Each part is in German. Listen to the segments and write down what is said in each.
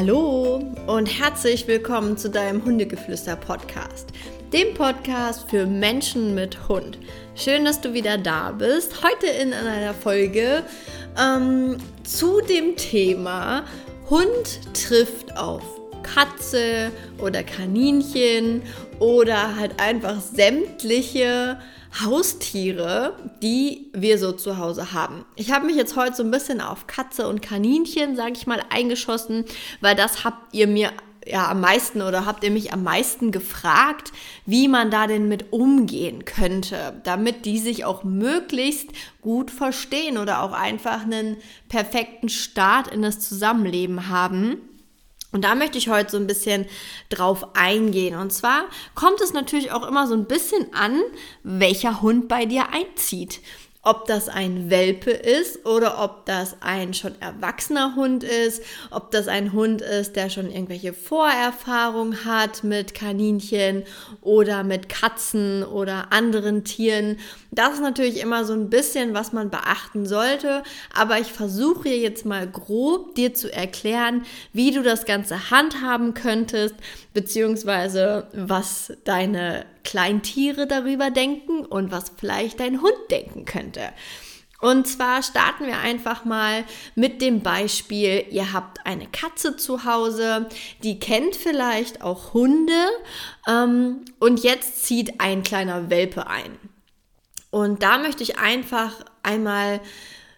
Hallo und herzlich willkommen zu deinem Hundegeflüster-Podcast, dem Podcast für Menschen mit Hund. Schön, dass du wieder da bist. Heute in einer Folge ähm, zu dem Thema Hund trifft auf Katze oder Kaninchen oder halt einfach sämtliche Haustiere, die wir so zu Hause haben. Ich habe mich jetzt heute so ein bisschen auf Katze und Kaninchen, sage ich mal, eingeschossen, weil das habt ihr mir ja am meisten oder habt ihr mich am meisten gefragt, wie man da denn mit umgehen könnte, damit die sich auch möglichst gut verstehen oder auch einfach einen perfekten Start in das Zusammenleben haben. Und da möchte ich heute so ein bisschen drauf eingehen. Und zwar kommt es natürlich auch immer so ein bisschen an, welcher Hund bei dir einzieht ob das ein Welpe ist oder ob das ein schon erwachsener Hund ist, ob das ein Hund ist, der schon irgendwelche Vorerfahrungen hat mit Kaninchen oder mit Katzen oder anderen Tieren. Das ist natürlich immer so ein bisschen, was man beachten sollte, aber ich versuche jetzt mal grob dir zu erklären, wie du das Ganze handhaben könntest, beziehungsweise was deine Kleintiere darüber denken und was vielleicht dein Hund denken könnte. Und zwar starten wir einfach mal mit dem Beispiel, ihr habt eine Katze zu Hause, die kennt vielleicht auch Hunde ähm, und jetzt zieht ein kleiner Welpe ein. Und da möchte ich einfach einmal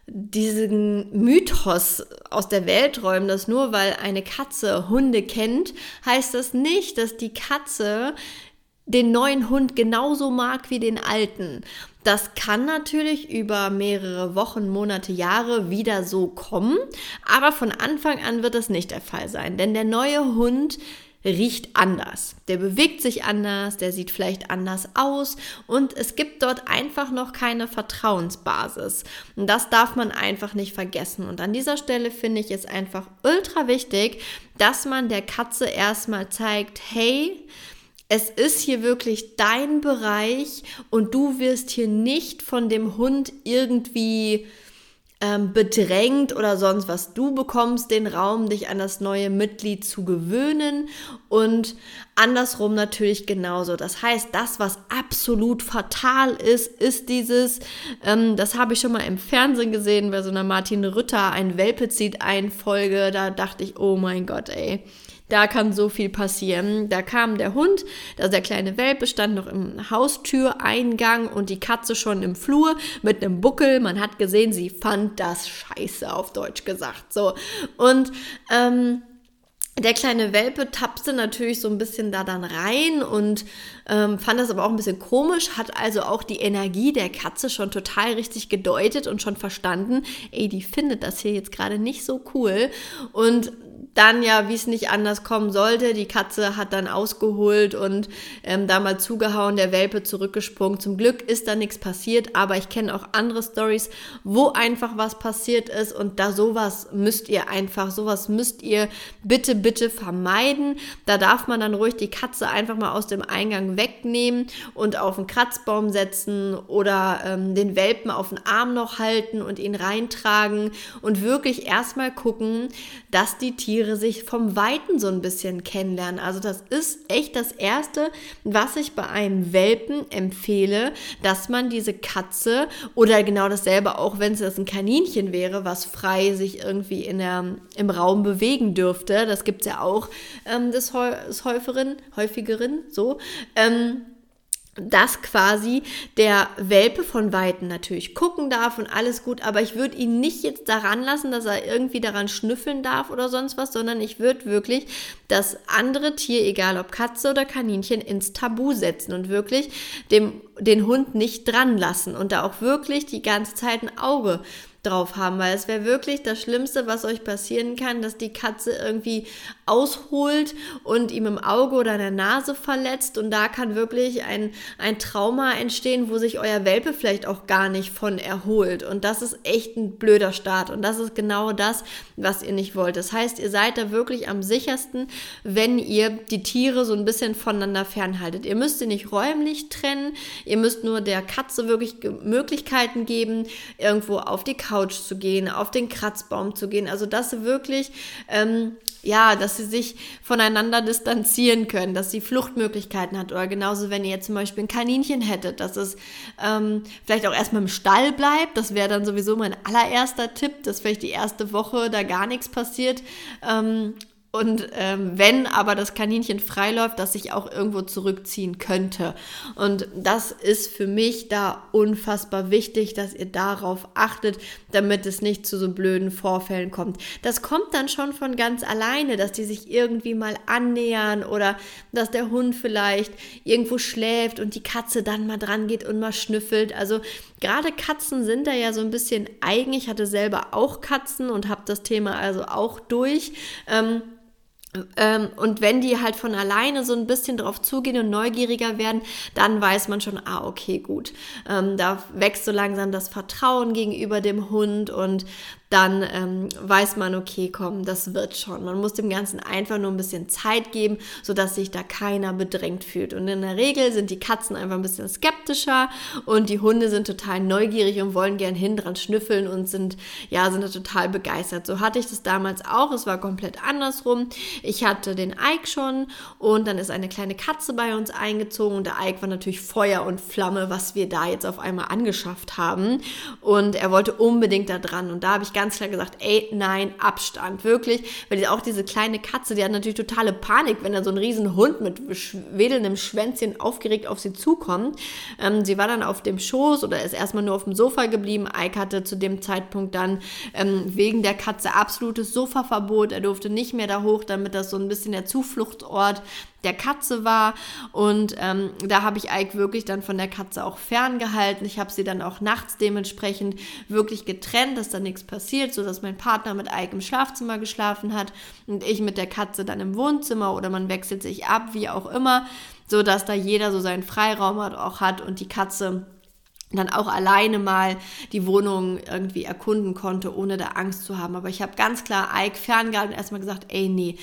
diesen Mythos aus der Welt räumen, dass nur weil eine Katze Hunde kennt, heißt das nicht, dass die Katze den neuen Hund genauso mag wie den alten. Das kann natürlich über mehrere Wochen, Monate, Jahre wieder so kommen, aber von Anfang an wird das nicht der Fall sein, denn der neue Hund riecht anders, der bewegt sich anders, der sieht vielleicht anders aus und es gibt dort einfach noch keine Vertrauensbasis. Und das darf man einfach nicht vergessen. Und an dieser Stelle finde ich es einfach ultra wichtig, dass man der Katze erstmal zeigt, hey, es ist hier wirklich dein Bereich und du wirst hier nicht von dem Hund irgendwie ähm, bedrängt oder sonst was. Du bekommst den Raum, dich an das neue Mitglied zu gewöhnen und andersrum natürlich genauso. Das heißt, das, was absolut fatal ist, ist dieses, ähm, das habe ich schon mal im Fernsehen gesehen, bei so einer Martin Rütter, ein Welpe zieht ein Folge, da dachte ich, oh mein Gott, ey da kann so viel passieren. Da kam der Hund, also der kleine Welpe stand noch im Haustüreingang und die Katze schon im Flur mit einem Buckel. Man hat gesehen, sie fand das scheiße, auf Deutsch gesagt. So. Und ähm, der kleine Welpe tapste natürlich so ein bisschen da dann rein und ähm, fand das aber auch ein bisschen komisch, hat also auch die Energie der Katze schon total richtig gedeutet und schon verstanden, ey, die findet das hier jetzt gerade nicht so cool. Und dann ja, wie es nicht anders kommen sollte, die Katze hat dann ausgeholt und ähm, da mal zugehauen, der Welpe zurückgesprungen. Zum Glück ist da nichts passiert, aber ich kenne auch andere Stories, wo einfach was passiert ist und da sowas müsst ihr einfach, sowas müsst ihr bitte, bitte vermeiden. Da darf man dann ruhig die Katze einfach mal aus dem Eingang wegnehmen und auf einen Kratzbaum setzen oder ähm, den Welpen auf den Arm noch halten und ihn reintragen und wirklich erstmal gucken, dass die Tiere Tiere sich vom Weiten so ein bisschen kennenlernen. Also das ist echt das Erste, was ich bei einem Welpen empfehle, dass man diese Katze oder genau dasselbe, auch wenn es ein Kaninchen wäre, was frei sich irgendwie in der, im Raum bewegen dürfte. Das gibt es ja auch ähm, des, Häufigeren, häufigeren, so. Ähm, dass quasi der Welpe von Weitem natürlich gucken darf und alles gut, aber ich würde ihn nicht jetzt daran lassen, dass er irgendwie daran schnüffeln darf oder sonst was, sondern ich würde wirklich das andere Tier, egal ob Katze oder Kaninchen, ins Tabu setzen und wirklich dem, den Hund nicht dran lassen und da auch wirklich die ganze Zeit ein Auge drauf haben, weil es wäre wirklich das Schlimmste, was euch passieren kann, dass die Katze irgendwie ausholt und ihm im Auge oder in der Nase verletzt und da kann wirklich ein, ein Trauma entstehen, wo sich euer Welpe vielleicht auch gar nicht von erholt und das ist echt ein blöder Start und das ist genau das, was ihr nicht wollt. Das heißt, ihr seid da wirklich am sichersten, wenn ihr die Tiere so ein bisschen voneinander fernhaltet. Ihr müsst sie nicht räumlich trennen, ihr müsst nur der Katze wirklich Möglichkeiten geben, irgendwo auf die Couch zu gehen, auf den Kratzbaum zu gehen. Also dass sie wirklich ähm, ja, dass sie sich voneinander distanzieren können, dass sie Fluchtmöglichkeiten hat. Oder genauso, wenn ihr jetzt zum Beispiel ein Kaninchen hättet, dass es ähm, vielleicht auch erstmal im Stall bleibt. Das wäre dann sowieso mein allererster Tipp, dass vielleicht die erste Woche da gar nichts passiert. Ähm, und ähm, wenn aber das Kaninchen freiläuft, dass sich auch irgendwo zurückziehen könnte. Und das ist für mich da unfassbar wichtig, dass ihr darauf achtet, damit es nicht zu so blöden Vorfällen kommt. Das kommt dann schon von ganz alleine, dass die sich irgendwie mal annähern oder dass der Hund vielleicht irgendwo schläft und die Katze dann mal dran geht und mal schnüffelt. Also gerade Katzen sind da ja so ein bisschen eigen. Ich hatte selber auch Katzen und habe das Thema also auch durch. Ähm, und wenn die halt von alleine so ein bisschen drauf zugehen und neugieriger werden, dann weiß man schon, ah, okay, gut. Ähm, da wächst so langsam das Vertrauen gegenüber dem Hund und dann ähm, weiß man, okay, komm, das wird schon. Man muss dem Ganzen einfach nur ein bisschen Zeit geben, sodass sich da keiner bedrängt fühlt. Und in der Regel sind die Katzen einfach ein bisschen skeptischer und die Hunde sind total neugierig und wollen gern hin dran schnüffeln und sind, ja, sind da total begeistert. So hatte ich das damals auch. Es war komplett andersrum. Ich hatte den Ike schon und dann ist eine kleine Katze bei uns eingezogen und der Ike war natürlich Feuer und Flamme, was wir da jetzt auf einmal angeschafft haben. Und er wollte unbedingt da dran. Und da habe ich ganz klar gesagt, ey, nein, Abstand, wirklich. Weil auch diese kleine Katze, die hat natürlich totale Panik, wenn da so ein riesen Hund mit wedelndem Schwänzchen aufgeregt auf sie zukommt. Ähm, sie war dann auf dem Schoß oder ist erstmal nur auf dem Sofa geblieben. Ike hatte zu dem Zeitpunkt dann ähm, wegen der Katze absolutes Sofaverbot. Er durfte nicht mehr da hoch, damit das so ein bisschen der Zufluchtsort der Katze war. Und ähm, da habe ich Ike wirklich dann von der Katze auch ferngehalten. Ich habe sie dann auch nachts dementsprechend wirklich getrennt, dass da nichts passiert, sodass mein Partner mit Ike im Schlafzimmer geschlafen hat und ich mit der Katze dann im Wohnzimmer oder man wechselt sich ab, wie auch immer, sodass da jeder so seinen Freiraum hat, auch hat und die Katze dann auch alleine mal die Wohnung irgendwie erkunden konnte, ohne da Angst zu haben. Aber ich habe ganz klar Ike ferngehalten und erstmal gesagt, ey, nee,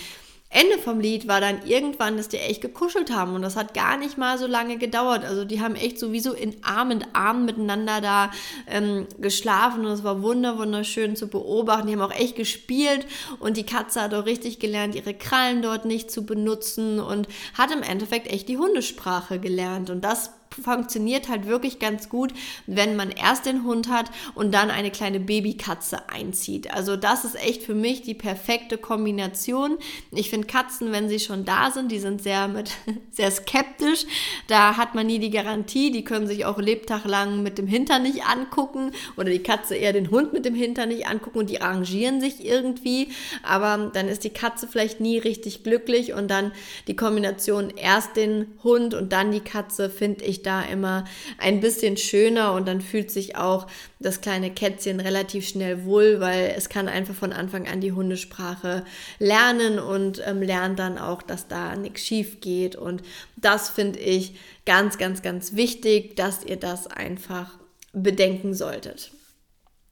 Ende vom Lied war dann irgendwann, dass die echt gekuschelt haben und das hat gar nicht mal so lange gedauert. Also die haben echt sowieso in Arm in Arm miteinander da ähm, geschlafen und es war wunder wunderschön zu beobachten. Die haben auch echt gespielt und die Katze hat auch richtig gelernt, ihre Krallen dort nicht zu benutzen und hat im Endeffekt echt die Hundesprache gelernt und das funktioniert halt wirklich ganz gut, wenn man erst den Hund hat und dann eine kleine Babykatze einzieht. Also das ist echt für mich die perfekte Kombination. Ich finde Katzen, wenn sie schon da sind, die sind sehr mit sehr skeptisch. Da hat man nie die Garantie. Die können sich auch lebtaglang mit dem Hintern nicht angucken oder die Katze eher den Hund mit dem Hintern nicht angucken und die arrangieren sich irgendwie. Aber dann ist die Katze vielleicht nie richtig glücklich und dann die Kombination erst den Hund und dann die Katze finde ich da immer ein bisschen schöner und dann fühlt sich auch das kleine Kätzchen relativ schnell wohl, weil es kann einfach von Anfang an die Hundesprache lernen und ähm, lernt dann auch, dass da nichts schief geht und das finde ich ganz, ganz, ganz wichtig, dass ihr das einfach bedenken solltet.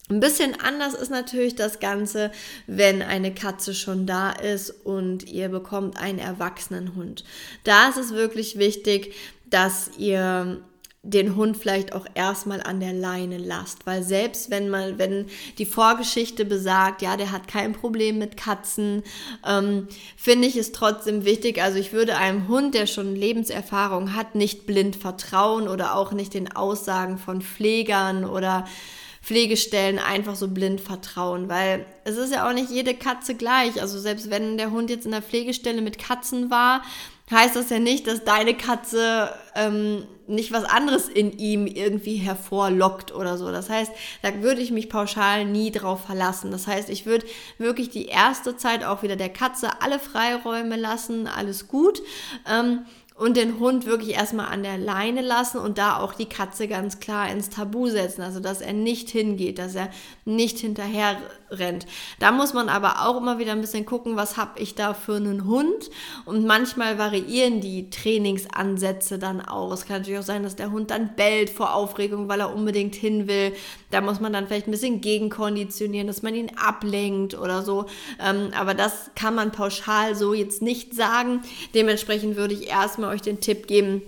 Ein bisschen anders ist natürlich das Ganze, wenn eine Katze schon da ist und ihr bekommt einen erwachsenen Hund. Da ist es wirklich wichtig, dass ihr den Hund vielleicht auch erstmal an der Leine lasst, weil selbst wenn man, wenn die Vorgeschichte besagt, ja, der hat kein Problem mit Katzen, ähm, finde ich es trotzdem wichtig. Also ich würde einem Hund, der schon Lebenserfahrung hat, nicht blind vertrauen oder auch nicht den Aussagen von Pflegern oder Pflegestellen einfach so blind vertrauen, weil es ist ja auch nicht jede Katze gleich. Also selbst wenn der Hund jetzt in der Pflegestelle mit Katzen war, heißt das ja nicht, dass deine Katze ähm, nicht was anderes in ihm irgendwie hervorlockt oder so. Das heißt, da würde ich mich pauschal nie drauf verlassen. Das heißt, ich würde wirklich die erste Zeit auch wieder der Katze alle Freiräume lassen, alles gut. Ähm, und den Hund wirklich erstmal an der Leine lassen und da auch die Katze ganz klar ins Tabu setzen, also dass er nicht hingeht, dass er nicht hinterher rennt. Da muss man aber auch immer wieder ein bisschen gucken, was habe ich da für einen Hund und manchmal variieren die Trainingsansätze dann auch. Es kann natürlich auch sein, dass der Hund dann bellt vor Aufregung, weil er unbedingt hin will. Da muss man dann vielleicht ein bisschen gegenkonditionieren, dass man ihn ablenkt oder so. Ähm, aber das kann man pauschal so jetzt nicht sagen. Dementsprechend würde ich erstmal euch den Tipp geben,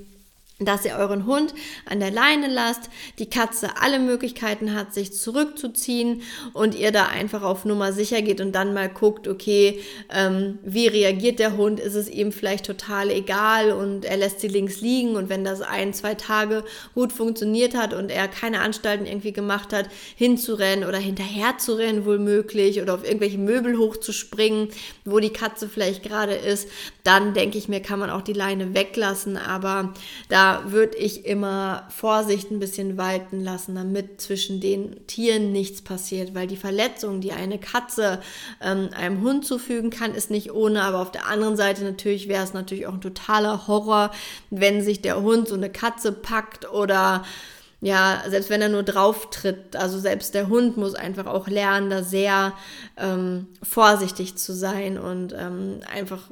dass ihr euren Hund an der Leine lasst, die Katze alle Möglichkeiten hat, sich zurückzuziehen und ihr da einfach auf Nummer sicher geht und dann mal guckt, okay, ähm, wie reagiert der Hund? Ist es ihm vielleicht total egal und er lässt sie links liegen und wenn das ein, zwei Tage gut funktioniert hat und er keine Anstalten irgendwie gemacht hat, hinzurennen oder hinterher zu rennen wohl möglich oder auf irgendwelche Möbel hochzuspringen, wo die Katze vielleicht gerade ist, dann denke ich mir, kann man auch die Leine weglassen, aber da würde ich immer Vorsicht ein bisschen walten lassen, damit zwischen den Tieren nichts passiert, weil die Verletzung, die eine Katze ähm, einem Hund zufügen kann, ist nicht ohne, aber auf der anderen Seite natürlich wäre es natürlich auch ein totaler Horror, wenn sich der Hund so eine Katze packt oder ja, selbst wenn er nur drauf tritt, also selbst der Hund muss einfach auch lernen, da sehr ähm, vorsichtig zu sein und ähm, einfach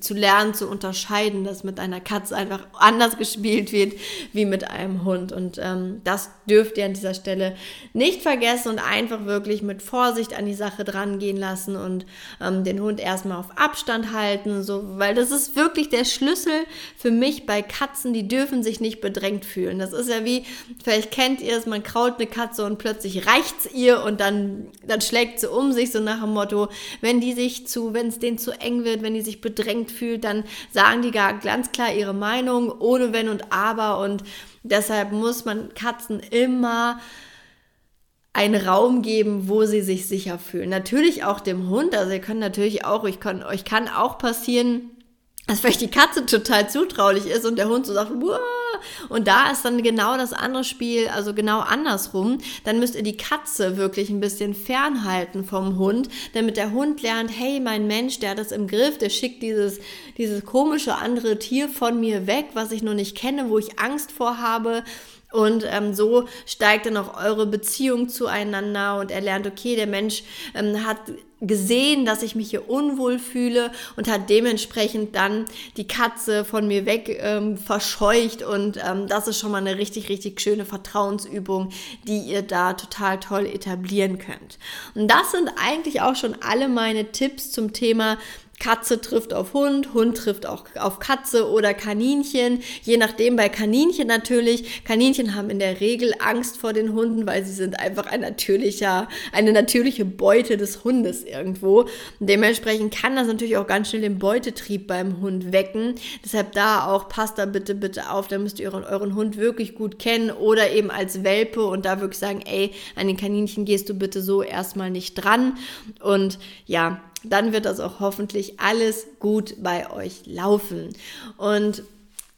zu lernen, zu unterscheiden, dass mit einer Katze einfach anders gespielt wird wie mit einem Hund. Und ähm, das dürft ihr an dieser Stelle nicht vergessen und einfach wirklich mit Vorsicht an die Sache dran gehen lassen und ähm, den Hund erstmal auf Abstand halten, so, weil das ist wirklich der Schlüssel für mich bei Katzen, die dürfen sich nicht bedrängt fühlen. Das ist ja wie, vielleicht kennt ihr es, man kraut eine Katze und plötzlich reicht's ihr und dann, dann schlägt sie um sich, so nach dem Motto, wenn die sich zu, wenn es denen zu eng wird, wenn die sich bedrängt bedrängt fühlt, dann sagen die gar ganz klar ihre Meinung, ohne Wenn und Aber. Und deshalb muss man Katzen immer einen Raum geben, wo sie sich sicher fühlen. Natürlich auch dem Hund. Also ihr könnt natürlich auch, ich kann, euch kann auch passieren, dass vielleicht die Katze total zutraulich ist und der Hund so sagt, Wah! Und da ist dann genau das andere Spiel, also genau andersrum. Dann müsst ihr die Katze wirklich ein bisschen fernhalten vom Hund, damit der Hund lernt, hey, mein Mensch, der hat das im Griff, der schickt dieses, dieses komische andere Tier von mir weg, was ich noch nicht kenne, wo ich Angst vor habe. Und ähm, so steigt dann auch eure Beziehung zueinander und er lernt, okay, der Mensch ähm, hat gesehen, dass ich mich hier unwohl fühle und hat dementsprechend dann die Katze von mir weg ähm, verscheucht und ähm, das ist schon mal eine richtig, richtig schöne Vertrauensübung, die ihr da total toll etablieren könnt. Und das sind eigentlich auch schon alle meine Tipps zum Thema Katze trifft auf Hund, Hund trifft auch auf Katze oder Kaninchen. Je nachdem bei Kaninchen natürlich. Kaninchen haben in der Regel Angst vor den Hunden, weil sie sind einfach ein natürlicher, eine natürliche Beute des Hundes irgendwo. dementsprechend kann das natürlich auch ganz schnell den Beutetrieb beim Hund wecken. Deshalb da auch passt da bitte, bitte auf. Da müsst ihr euren, euren Hund wirklich gut kennen oder eben als Welpe und da wirklich sagen, ey, an den Kaninchen gehst du bitte so erstmal nicht dran. Und ja, dann wird das auch hoffentlich alles gut bei euch laufen. Und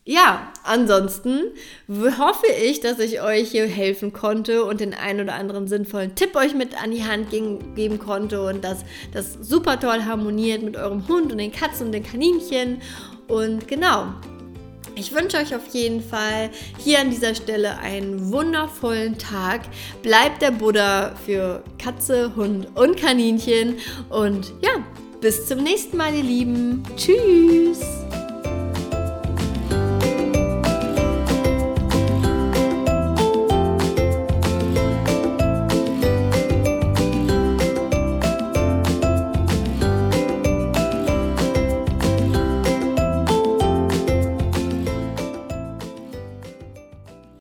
ja, ansonsten hoffe ich, dass ich euch hier helfen konnte und den einen oder anderen sinnvollen Tipp euch mit an die Hand geben konnte und dass das super toll harmoniert mit eurem Hund und den Katzen und den Kaninchen. Und genau, ich wünsche euch auf jeden Fall hier an dieser Stelle einen wundervollen Tag. Bleibt der Buddha für Katze, Hund und Kaninchen. Und ja, bis zum nächsten Mal, ihr Lieben. Tschüss.